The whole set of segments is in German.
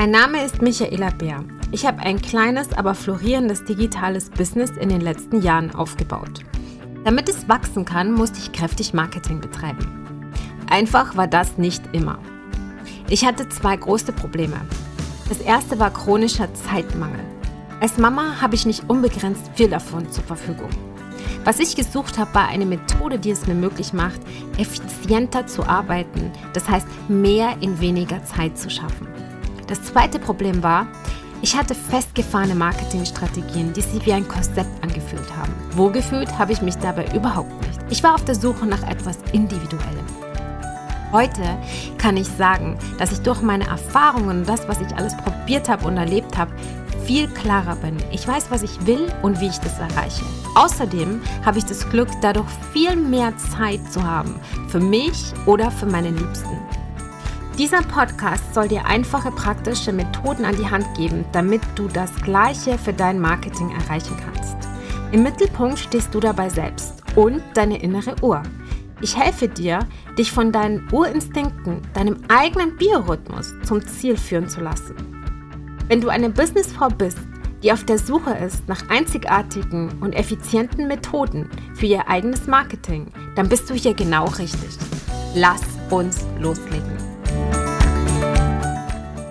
Mein Name ist Michaela Bär. Ich habe ein kleines, aber florierendes digitales Business in den letzten Jahren aufgebaut. Damit es wachsen kann, musste ich kräftig Marketing betreiben. Einfach war das nicht immer. Ich hatte zwei große Probleme. Das erste war chronischer Zeitmangel. Als Mama habe ich nicht unbegrenzt viel davon zur Verfügung. Was ich gesucht habe, war eine Methode, die es mir möglich macht, effizienter zu arbeiten, das heißt mehr in weniger Zeit zu schaffen. Das zweite Problem war, ich hatte festgefahrene Marketingstrategien, die sich wie ein Korsett angefühlt haben. Wohlgefühlt habe ich mich dabei überhaupt nicht. Ich war auf der Suche nach etwas Individuellem. Heute kann ich sagen, dass ich durch meine Erfahrungen und das, was ich alles probiert habe und erlebt habe, viel klarer bin. Ich weiß, was ich will und wie ich das erreiche. Außerdem habe ich das Glück, dadurch viel mehr Zeit zu haben für mich oder für meine Liebsten. Dieser Podcast soll dir einfache, praktische Methoden an die Hand geben, damit du das Gleiche für dein Marketing erreichen kannst. Im Mittelpunkt stehst du dabei selbst und deine innere Uhr. Ich helfe dir, dich von deinen Urinstinkten, deinem eigenen Biorhythmus zum Ziel führen zu lassen. Wenn du eine Businessfrau bist, die auf der Suche ist nach einzigartigen und effizienten Methoden für ihr eigenes Marketing, dann bist du hier genau richtig. Lass uns loslegen.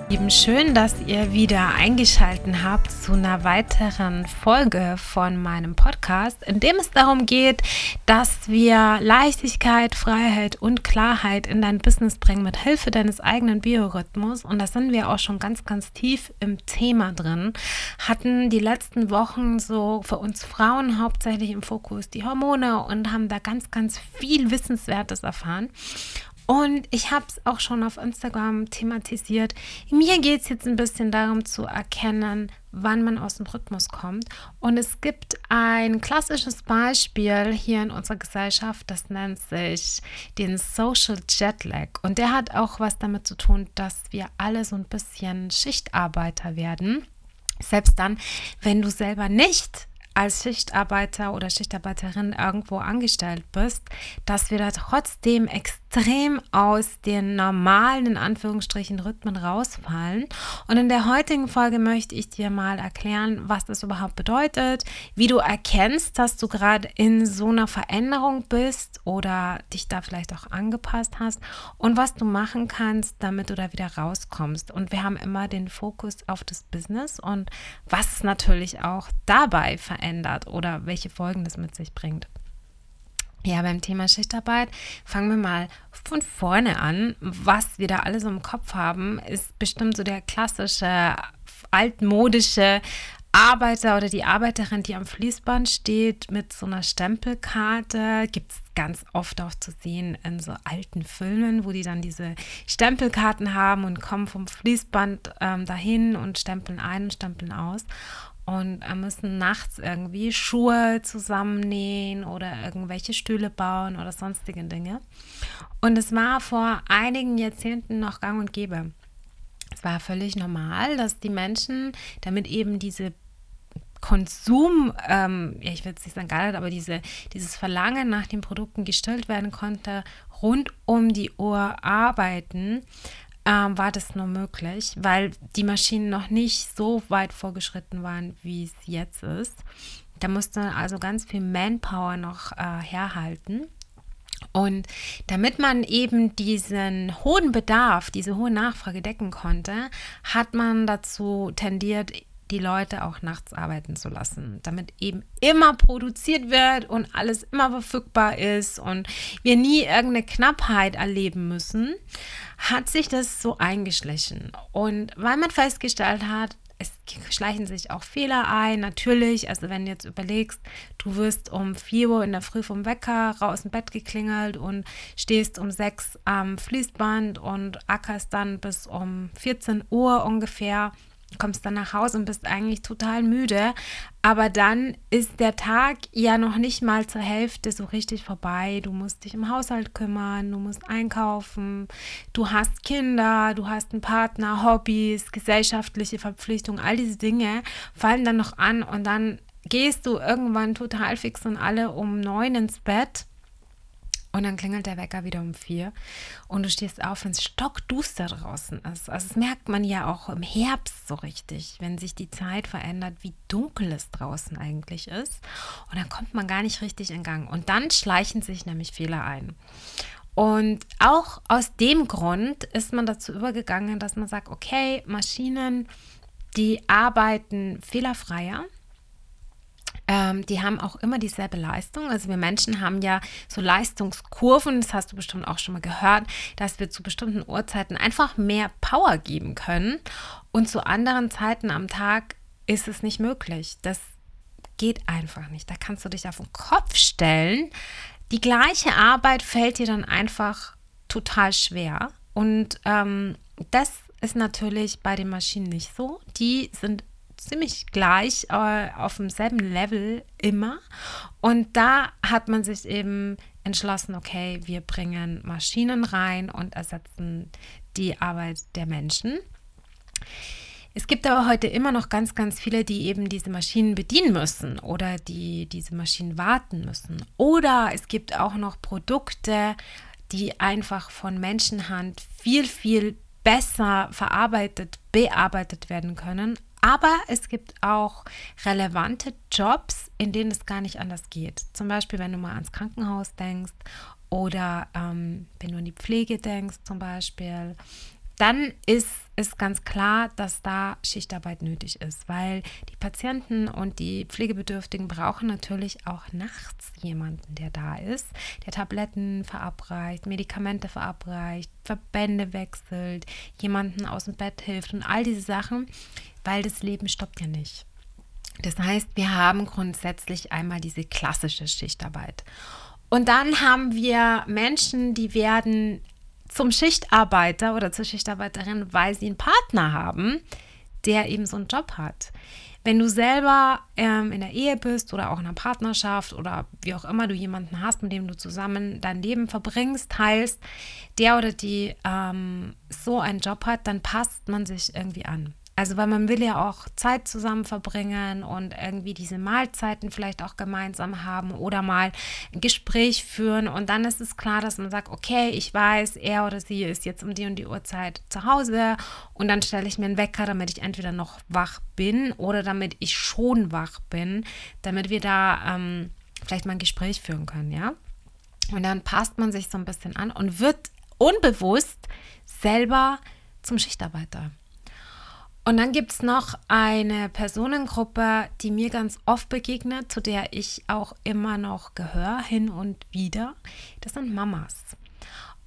Lieben, schön, dass ihr wieder eingeschaltet habt zu einer weiteren Folge von meinem Podcast, in dem es darum geht, dass wir Leichtigkeit, Freiheit und Klarheit in dein Business bringen mit Hilfe deines eigenen Biorhythmus. Und da sind wir auch schon ganz, ganz tief im Thema drin. Hatten die letzten Wochen so für uns Frauen hauptsächlich im Fokus die Hormone und haben da ganz, ganz viel Wissenswertes erfahren. Und ich habe es auch schon auf Instagram thematisiert. Mir geht es jetzt ein bisschen darum zu erkennen, wann man aus dem Rhythmus kommt. Und es gibt ein klassisches Beispiel hier in unserer Gesellschaft, das nennt sich den Social Jetlag. Und der hat auch was damit zu tun, dass wir alle so ein bisschen Schichtarbeiter werden. Selbst dann, wenn du selber nicht als Schichtarbeiter oder Schichtarbeiterin irgendwo angestellt bist, dass wir da trotzdem extrem aus den normalen, in Anführungsstrichen, Rhythmen rausfallen. Und in der heutigen Folge möchte ich dir mal erklären, was das überhaupt bedeutet, wie du erkennst, dass du gerade in so einer Veränderung bist oder dich da vielleicht auch angepasst hast und was du machen kannst, damit du da wieder rauskommst. Und wir haben immer den Fokus auf das Business und was natürlich auch dabei verändert oder welche Folgen das mit sich bringt. Ja, beim Thema Schichtarbeit fangen wir mal von vorne an. Was wir da alle so im Kopf haben, ist bestimmt so der klassische altmodische Arbeiter oder die Arbeiterin, die am Fließband steht mit so einer Stempelkarte. Gibt es ganz oft auch zu sehen in so alten Filmen, wo die dann diese Stempelkarten haben und kommen vom Fließband ähm, dahin und stempeln ein und stempeln aus und müssen nachts irgendwie Schuhe zusammennähen oder irgendwelche Stühle bauen oder sonstige Dinge. Und es war vor einigen Jahrzehnten noch gang und gäbe. Es war völlig normal, dass die Menschen, damit eben diese Konsum, ähm, ja, ich will jetzt nicht sagen gar nicht, aber diese, dieses Verlangen nach den Produkten gestillt werden konnte, rund um die Uhr arbeiten, ähm, war das nur möglich, weil die Maschinen noch nicht so weit vorgeschritten waren, wie es jetzt ist. Da musste also ganz viel Manpower noch äh, herhalten. Und damit man eben diesen hohen Bedarf, diese hohe Nachfrage decken konnte, hat man dazu tendiert, die Leute auch nachts arbeiten zu lassen, damit eben immer produziert wird und alles immer verfügbar ist und wir nie irgendeine Knappheit erleben müssen, hat sich das so eingeschlichen. Und weil man festgestellt hat, es schleichen sich auch Fehler ein, natürlich. Also wenn du jetzt überlegst, du wirst um 4 Uhr in der Früh vom Wecker raus dem Bett geklingelt und stehst um 6 am Fließband und ackerst dann bis um 14 Uhr ungefähr kommst dann nach Hause und bist eigentlich total müde, aber dann ist der Tag ja noch nicht mal zur Hälfte so richtig vorbei. Du musst dich im Haushalt kümmern, du musst einkaufen, du hast Kinder, du hast einen Partner, Hobbys, gesellschaftliche Verpflichtungen, all diese Dinge fallen dann noch an und dann gehst du irgendwann total fix und alle um neun ins Bett und dann klingelt der Wecker wieder um vier und du stehst auf, wenn es stockduster draußen ist. Also das merkt man ja auch im Herbst so richtig, wenn sich die Zeit verändert, wie dunkel es draußen eigentlich ist. Und dann kommt man gar nicht richtig in Gang. Und dann schleichen sich nämlich Fehler ein. Und auch aus dem Grund ist man dazu übergegangen, dass man sagt, okay, Maschinen, die arbeiten fehlerfreier ähm, die haben auch immer dieselbe Leistung. Also wir Menschen haben ja so Leistungskurven, das hast du bestimmt auch schon mal gehört, dass wir zu bestimmten Uhrzeiten einfach mehr Power geben können und zu anderen Zeiten am Tag ist es nicht möglich. Das geht einfach nicht. Da kannst du dich auf den Kopf stellen. Die gleiche Arbeit fällt dir dann einfach total schwer. Und ähm, das ist natürlich bei den Maschinen nicht so. Die sind ziemlich gleich äh, auf demselben Level immer. Und da hat man sich eben entschlossen, okay, wir bringen Maschinen rein und ersetzen die Arbeit der Menschen. Es gibt aber heute immer noch ganz, ganz viele, die eben diese Maschinen bedienen müssen oder die diese Maschinen warten müssen. Oder es gibt auch noch Produkte, die einfach von Menschenhand viel, viel besser verarbeitet, bearbeitet werden können, aber es gibt auch relevante Jobs, in denen es gar nicht anders geht. Zum Beispiel, wenn du mal ans Krankenhaus denkst oder ähm, wenn du an die Pflege denkst zum Beispiel dann ist es ganz klar, dass da Schichtarbeit nötig ist, weil die Patienten und die Pflegebedürftigen brauchen natürlich auch nachts jemanden, der da ist, der Tabletten verabreicht, Medikamente verabreicht, Verbände wechselt, jemanden aus dem Bett hilft und all diese Sachen, weil das Leben stoppt ja nicht. Das heißt, wir haben grundsätzlich einmal diese klassische Schichtarbeit. Und dann haben wir Menschen, die werden zum Schichtarbeiter oder zur Schichtarbeiterin, weil sie einen Partner haben, der eben so einen Job hat. Wenn du selber ähm, in der Ehe bist oder auch in einer Partnerschaft oder wie auch immer du jemanden hast, mit dem du zusammen dein Leben verbringst, teilst, der oder die ähm, so einen Job hat, dann passt man sich irgendwie an. Also, weil man will ja auch Zeit zusammen verbringen und irgendwie diese Mahlzeiten vielleicht auch gemeinsam haben oder mal ein Gespräch führen. Und dann ist es klar, dass man sagt, okay, ich weiß, er oder sie ist jetzt um die und die Uhrzeit zu Hause und dann stelle ich mir einen Wecker, damit ich entweder noch wach bin oder damit ich schon wach bin, damit wir da ähm, vielleicht mal ein Gespräch führen können, ja. Und dann passt man sich so ein bisschen an und wird unbewusst selber zum Schichtarbeiter. Und dann gibt es noch eine Personengruppe, die mir ganz oft begegnet, zu der ich auch immer noch gehöre, hin und wieder. Das sind Mamas.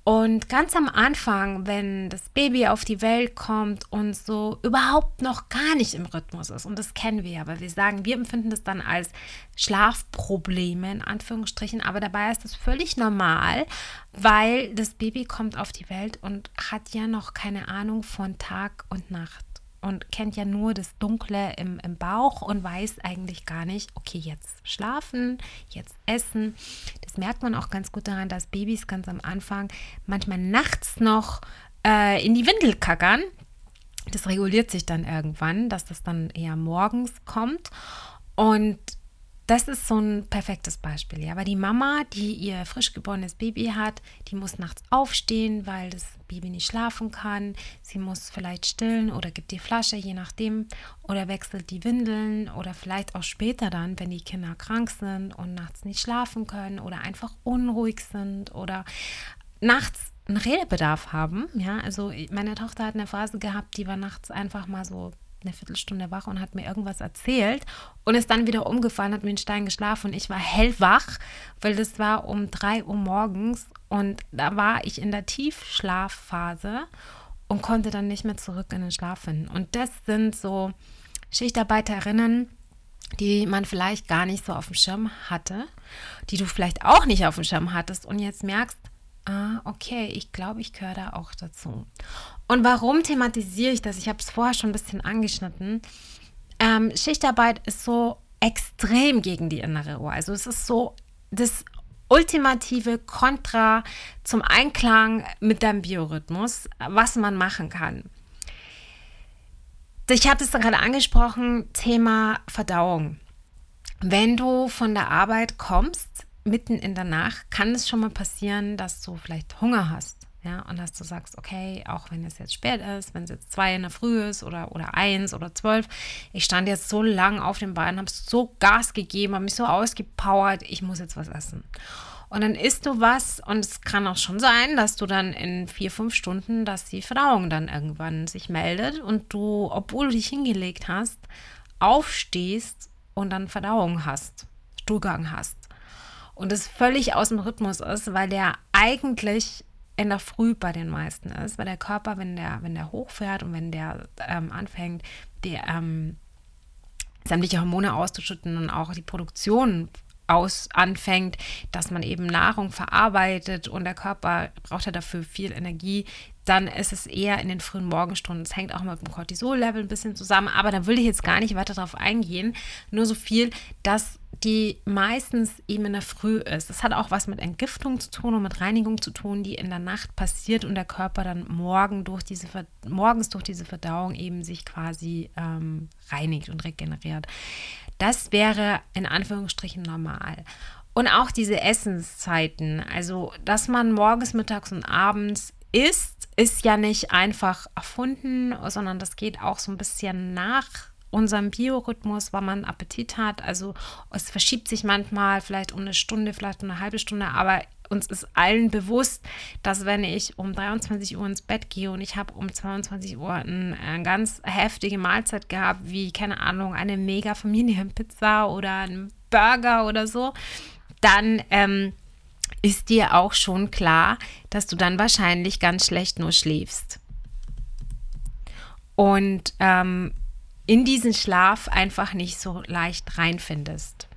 Und ganz am Anfang, wenn das Baby auf die Welt kommt und so überhaupt noch gar nicht im Rhythmus ist, und das kennen wir ja, weil wir sagen, wir empfinden das dann als Schlafprobleme in Anführungsstrichen, aber dabei ist das völlig normal, weil das Baby kommt auf die Welt und hat ja noch keine Ahnung von Tag und Nacht und kennt ja nur das Dunkle im, im Bauch und weiß eigentlich gar nicht, okay, jetzt schlafen, jetzt essen. Das merkt man auch ganz gut daran, dass Babys ganz am Anfang manchmal nachts noch äh, in die Windel kackern. Das reguliert sich dann irgendwann, dass das dann eher morgens kommt. Und das ist so ein perfektes Beispiel, ja, weil die Mama, die ihr frisch geborenes Baby hat, die muss nachts aufstehen, weil das Baby nicht schlafen kann. Sie muss vielleicht stillen oder gibt die Flasche, je nachdem, oder wechselt die Windeln oder vielleicht auch später dann, wenn die Kinder krank sind und nachts nicht schlafen können oder einfach unruhig sind oder nachts einen Redebedarf haben. Ja, also meine Tochter hat eine Phase gehabt, die war nachts einfach mal so eine Viertelstunde wach und hat mir irgendwas erzählt und ist dann wieder umgefallen, hat mir einen Stein geschlafen und ich war hellwach, weil das war um drei Uhr morgens und da war ich in der Tiefschlafphase und konnte dann nicht mehr zurück in den Schlaf finden. Und das sind so Schichtarbeiterinnen, die man vielleicht gar nicht so auf dem Schirm hatte, die du vielleicht auch nicht auf dem Schirm hattest und jetzt merkst, ah, okay, ich glaube, ich gehöre da auch dazu. Und warum thematisiere ich das? Ich habe es vorher schon ein bisschen angeschnitten. Ähm, Schichtarbeit ist so extrem gegen die innere Uhr. Also es ist so das ultimative Kontra zum Einklang mit deinem Biorhythmus, was man machen kann. Ich habe es gerade angesprochen, Thema Verdauung. Wenn du von der Arbeit kommst, mitten in der Nacht kann es schon mal passieren, dass du vielleicht Hunger hast. Ja, und dass du sagst, okay, auch wenn es jetzt spät ist, wenn es jetzt zwei in der Früh ist oder, oder eins oder zwölf, ich stand jetzt so lang auf den Beinen, habe so Gas gegeben, habe mich so ausgepowert, ich muss jetzt was essen. Und dann isst du was und es kann auch schon sein, dass du dann in vier, fünf Stunden, dass die Verdauung dann irgendwann sich meldet und du, obwohl du dich hingelegt hast, aufstehst und dann Verdauung hast, Stuhlgang hast. Und es völlig aus dem Rhythmus ist, weil der eigentlich in der Früh bei den meisten ist, weil der Körper, wenn der, wenn der hochfährt und wenn der ähm, anfängt, die ähm, sämtliche Hormone auszuschütten und auch die Produktion aus anfängt, dass man eben Nahrung verarbeitet und der Körper braucht ja dafür viel Energie, dann ist es eher in den frühen Morgenstunden. Es hängt auch mit dem Cortisol-Level ein bisschen zusammen, aber da will ich jetzt gar nicht weiter darauf eingehen. Nur so viel, dass die meistens eben in der Früh ist. Das hat auch was mit Entgiftung zu tun und mit Reinigung zu tun, die in der Nacht passiert und der Körper dann morgen durch diese, morgens durch diese Verdauung eben sich quasi ähm, reinigt und regeneriert. Das wäre in Anführungsstrichen normal. Und auch diese Essenszeiten, also dass man morgens, mittags und abends isst, ist ja nicht einfach erfunden, sondern das geht auch so ein bisschen nach unserem Biorhythmus, weil man Appetit hat. Also es verschiebt sich manchmal vielleicht um eine Stunde, vielleicht um eine halbe Stunde, aber uns ist allen bewusst, dass wenn ich um 23 Uhr ins Bett gehe und ich habe um 22 Uhr eine, eine ganz heftige Mahlzeit gehabt, wie, keine Ahnung, eine mega Familienpizza oder ein Burger oder so, dann ähm, ist dir auch schon klar, dass du dann wahrscheinlich ganz schlecht nur schläfst. Und ähm, in diesen Schlaf einfach nicht so leicht reinfindest,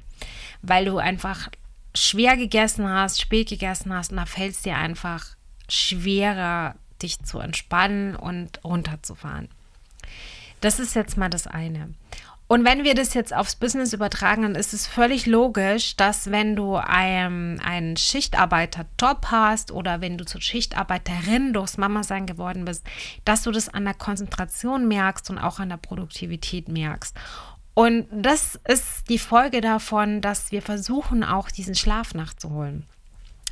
weil du einfach schwer gegessen hast, spät gegessen hast und da fällt es dir einfach schwerer, dich zu entspannen und runterzufahren. Das ist jetzt mal das eine. Und wenn wir das jetzt aufs Business übertragen, dann ist es völlig logisch, dass wenn du einen, einen Schichtarbeiter-Job hast oder wenn du zur Schichtarbeiterin durchs Mama-Sein geworden bist, dass du das an der Konzentration merkst und auch an der Produktivität merkst. Und das ist die Folge davon, dass wir versuchen, auch diesen Schlaf nachzuholen.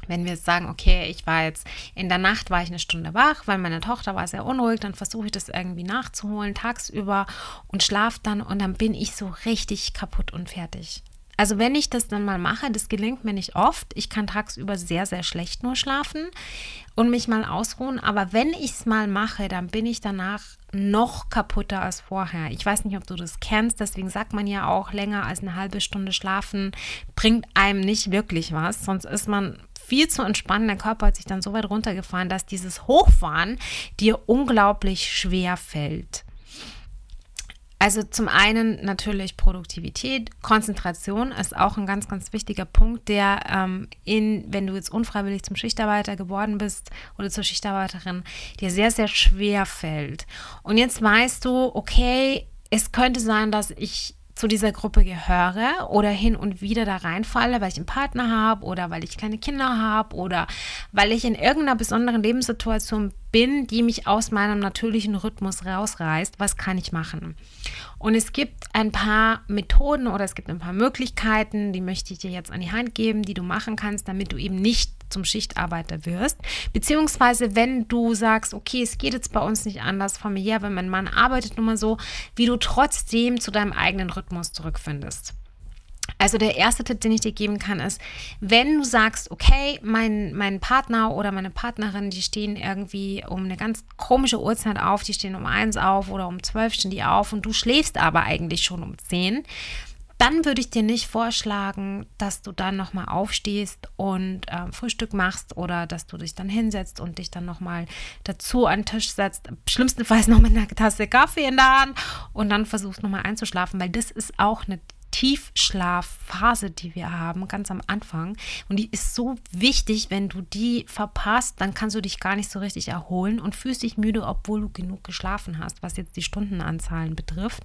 Wenn wir sagen, okay, ich war jetzt in der Nacht, war ich eine Stunde wach, weil meine Tochter war sehr unruhig, dann versuche ich das irgendwie nachzuholen tagsüber und schlafe dann und dann bin ich so richtig kaputt und fertig. Also wenn ich das dann mal mache, das gelingt mir nicht oft. Ich kann tagsüber sehr, sehr schlecht nur schlafen und mich mal ausruhen. Aber wenn ich es mal mache, dann bin ich danach noch kaputter als vorher. Ich weiß nicht, ob du das kennst. Deswegen sagt man ja auch, länger als eine halbe Stunde schlafen bringt einem nicht wirklich was. Sonst ist man viel zu entspannen. Der Körper hat sich dann so weit runtergefahren, dass dieses Hochfahren dir unglaublich schwer fällt. Also zum einen natürlich Produktivität, Konzentration ist auch ein ganz, ganz wichtiger Punkt, der ähm, in, wenn du jetzt unfreiwillig zum Schichtarbeiter geworden bist oder zur Schichtarbeiterin, dir sehr, sehr schwer fällt. Und jetzt weißt du, okay, es könnte sein, dass ich zu dieser Gruppe gehöre oder hin und wieder da reinfalle, weil ich einen Partner habe oder weil ich kleine Kinder habe oder weil ich in irgendeiner besonderen Lebenssituation bin, die mich aus meinem natürlichen Rhythmus rausreißt, was kann ich machen? Und es gibt ein paar Methoden oder es gibt ein paar Möglichkeiten, die möchte ich dir jetzt an die Hand geben, die du machen kannst, damit du eben nicht zum Schichtarbeiter wirst. Beziehungsweise, wenn du sagst, okay, es geht jetzt bei uns nicht anders familiär, wenn mein Mann arbeitet nun mal so, wie du trotzdem zu deinem eigenen Rhythmus zurückfindest. Also der erste Tipp, den ich dir geben kann, ist, wenn du sagst, okay, mein, mein Partner oder meine Partnerin, die stehen irgendwie um eine ganz komische Uhrzeit auf, die stehen um eins auf oder um zwölf stehen die auf und du schläfst aber eigentlich schon um zehn, dann würde ich dir nicht vorschlagen, dass du dann nochmal aufstehst und äh, Frühstück machst oder dass du dich dann hinsetzt und dich dann nochmal dazu an den Tisch setzt. Schlimmstenfalls noch mit einer Tasse Kaffee in der Hand und dann versuchst nochmal einzuschlafen, weil das ist auch eine Tiefschlafphase, die wir haben, ganz am Anfang. Und die ist so wichtig, wenn du die verpasst, dann kannst du dich gar nicht so richtig erholen und fühlst dich müde, obwohl du genug geschlafen hast, was jetzt die Stundenanzahlen betrifft.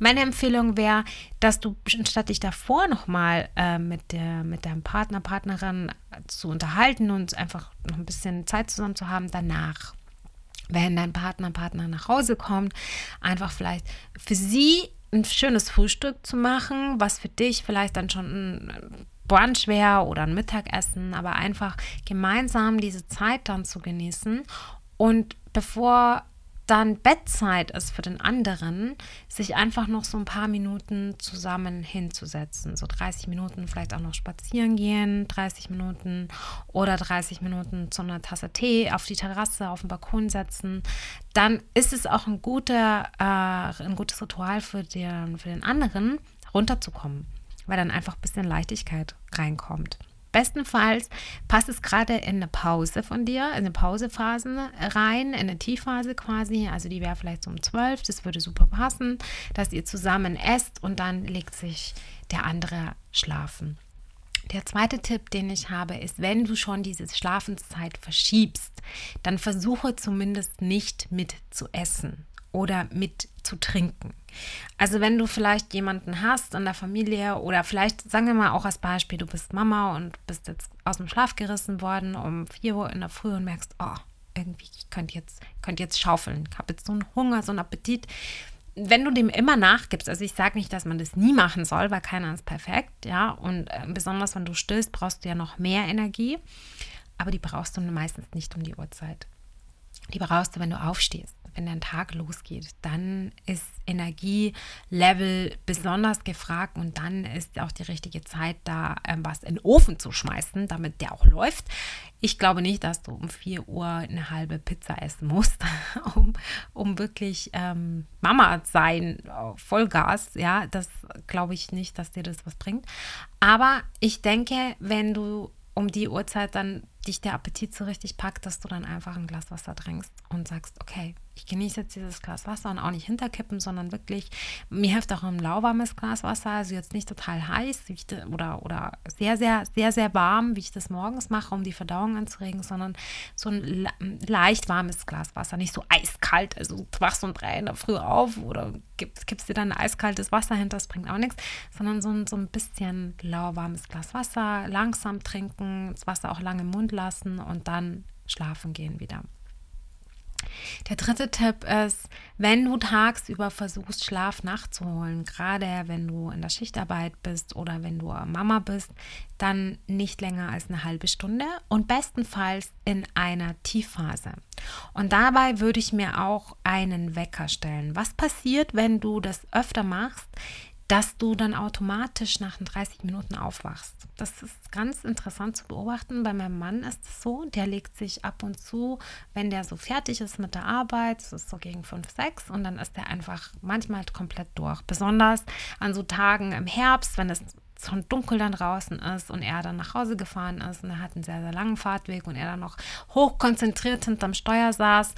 Meine Empfehlung wäre, dass du statt dich davor nochmal äh, mit, mit deinem Partner, Partnerin zu unterhalten und einfach noch ein bisschen Zeit zusammen zu haben, danach wenn dein Partner, Partner nach Hause kommt, einfach vielleicht für sie ein schönes Frühstück zu machen, was für dich vielleicht dann schon Brunch wäre oder ein Mittagessen, aber einfach gemeinsam diese Zeit dann zu genießen. Und bevor dann Bettzeit ist für den anderen, sich einfach noch so ein paar Minuten zusammen hinzusetzen. So 30 Minuten vielleicht auch noch spazieren gehen, 30 Minuten oder 30 Minuten zu einer Tasse Tee auf die Terrasse, auf den Balkon setzen. Dann ist es auch ein, guter, äh, ein gutes Ritual für den, für den anderen, runterzukommen, weil dann einfach ein bisschen Leichtigkeit reinkommt. Bestenfalls passt es gerade in eine Pause von dir, in eine Pausephase rein, in eine Tiefphase quasi. Also die wäre vielleicht um 12, das würde super passen, dass ihr zusammen esst und dann legt sich der andere schlafen. Der zweite Tipp, den ich habe, ist, wenn du schon diese Schlafenszeit verschiebst, dann versuche zumindest nicht mit zu essen oder mit zu trinken. Also wenn du vielleicht jemanden hast in der Familie oder vielleicht, sagen wir mal auch als Beispiel, du bist Mama und bist jetzt aus dem Schlaf gerissen worden um 4 Uhr in der Früh und merkst, oh, irgendwie, ich könnte jetzt, könnt jetzt schaufeln, ich habe jetzt so einen Hunger, so einen Appetit. Wenn du dem immer nachgibst, also ich sage nicht, dass man das nie machen soll, weil keiner ist perfekt, ja, und äh, besonders wenn du stillst, brauchst du ja noch mehr Energie, aber die brauchst du meistens nicht um die Uhrzeit. Die brauchst du, wenn du aufstehst wenn dein Tag losgeht, dann ist Energielevel besonders gefragt und dann ist auch die richtige Zeit da, ähm, was in den Ofen zu schmeißen, damit der auch läuft. Ich glaube nicht, dass du um 4 Uhr eine halbe Pizza essen musst, um, um wirklich ähm, Mama sein, Vollgas. Ja, das glaube ich nicht, dass dir das was bringt. Aber ich denke, wenn du um die Uhrzeit dann dich der Appetit so richtig packt, dass du dann einfach ein Glas Wasser trinkst und sagst, okay, ich genieße jetzt dieses Glas Wasser und auch nicht hinterkippen, sondern wirklich, mir hilft auch ein lauwarmes Glas Wasser, also jetzt nicht total heiß oder, oder sehr, sehr, sehr, sehr warm, wie ich das morgens mache, um die Verdauung anzuregen, sondern so ein leicht warmes Glas Wasser, nicht so eiskalt, also du wachst um drei in der Früh auf oder gibst, gibst dir dann eiskaltes Wasser hinter, das bringt auch nichts, sondern so ein, so ein bisschen lauwarmes Glas Wasser, langsam trinken, das Wasser auch lange im Mund lassen und dann schlafen gehen wieder. Der dritte Tipp ist, wenn du tagsüber versuchst, Schlaf nachzuholen, gerade wenn du in der Schichtarbeit bist oder wenn du Mama bist, dann nicht länger als eine halbe Stunde und bestenfalls in einer Tiefphase. Und dabei würde ich mir auch einen Wecker stellen. Was passiert, wenn du das öfter machst? Dass du dann automatisch nach 30 Minuten aufwachst. Das ist ganz interessant zu beobachten. Bei meinem Mann ist es so, der legt sich ab und zu, wenn der so fertig ist mit der Arbeit, das ist so gegen 5, 6 und dann ist er einfach manchmal komplett durch. Besonders an so Tagen im Herbst, wenn es schon dunkel dann draußen ist und er dann nach Hause gefahren ist und er hat einen sehr, sehr langen Fahrtweg und er dann noch hochkonzentriert hinterm Steuer saß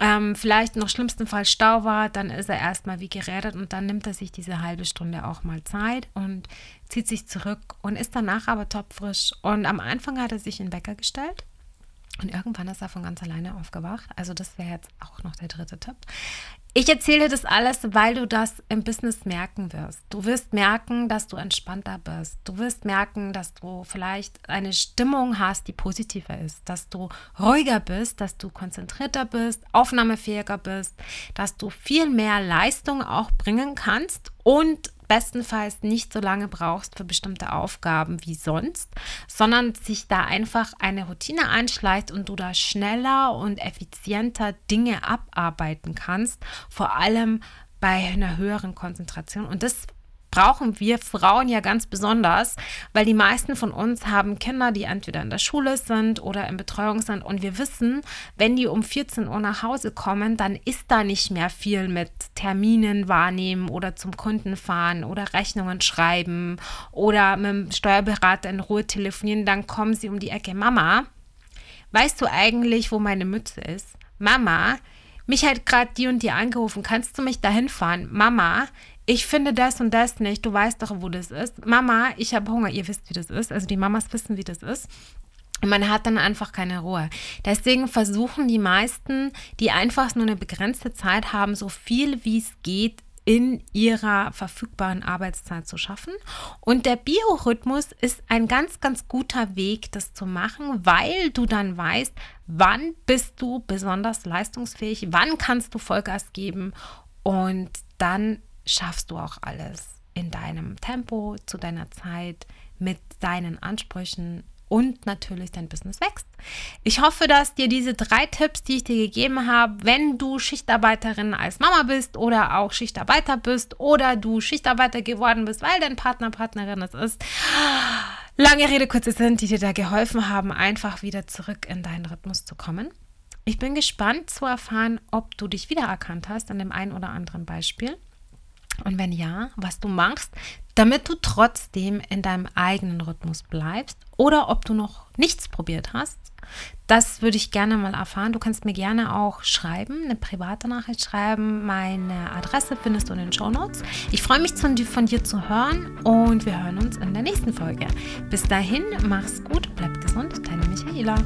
ähm, vielleicht noch schlimmstenfalls Stau war, dann ist er erstmal wie gerädert und dann nimmt er sich diese halbe Stunde auch mal Zeit und zieht sich zurück und ist danach aber topfrisch. Und am Anfang hat er sich einen Wecker gestellt und irgendwann ist er von ganz alleine aufgewacht. Also das wäre jetzt auch noch der dritte Tipp. Ich erzähle das alles, weil du das im Business merken wirst. Du wirst merken, dass du entspannter bist. Du wirst merken, dass du vielleicht eine Stimmung hast, die positiver ist, dass du ruhiger bist, dass du konzentrierter bist, aufnahmefähiger bist, dass du viel mehr Leistung auch bringen kannst und bestenfalls nicht so lange brauchst für bestimmte Aufgaben wie sonst, sondern sich da einfach eine Routine einschleicht und du da schneller und effizienter Dinge abarbeiten kannst, vor allem bei einer höheren Konzentration. Und das brauchen wir Frauen ja ganz besonders, weil die meisten von uns haben Kinder, die entweder in der Schule sind oder in Betreuung sind und wir wissen, wenn die um 14 Uhr nach Hause kommen, dann ist da nicht mehr viel mit Terminen wahrnehmen oder zum Kunden fahren oder Rechnungen schreiben oder mit dem Steuerberater in Ruhe telefonieren, dann kommen sie um die Ecke, Mama, weißt du eigentlich, wo meine Mütze ist? Mama, mich hat gerade die und die angerufen, kannst du mich dahin fahren? Mama, ich finde das und das nicht, du weißt doch, wo das ist. Mama, ich habe Hunger, ihr wisst, wie das ist. Also die Mamas wissen, wie das ist. Und man hat dann einfach keine Ruhe. Deswegen versuchen die meisten, die einfach nur eine begrenzte Zeit haben, so viel wie es geht in ihrer verfügbaren Arbeitszeit zu schaffen. Und der Biorhythmus ist ein ganz, ganz guter Weg, das zu machen, weil du dann weißt, wann bist du besonders leistungsfähig, wann kannst du Vollgas geben und dann schaffst du auch alles in deinem Tempo, zu deiner Zeit, mit deinen Ansprüchen und natürlich dein Business wächst. Ich hoffe, dass dir diese drei Tipps, die ich dir gegeben habe, wenn du Schichtarbeiterin als Mama bist oder auch Schichtarbeiter bist oder du Schichtarbeiter geworden bist, weil dein Partner, Partnerin es ist, lange Rede, kurze Sinn, die dir da geholfen haben, einfach wieder zurück in deinen Rhythmus zu kommen. Ich bin gespannt zu erfahren, ob du dich wiedererkannt hast an dem einen oder anderen Beispiel. Und wenn ja, was du machst, damit du trotzdem in deinem eigenen Rhythmus bleibst oder ob du noch nichts probiert hast. Das würde ich gerne mal erfahren. Du kannst mir gerne auch schreiben, eine private Nachricht schreiben. Meine Adresse findest du in den Show Notes. Ich freue mich von dir zu hören und wir hören uns in der nächsten Folge. Bis dahin, mach's gut, bleib gesund, deine Michaela.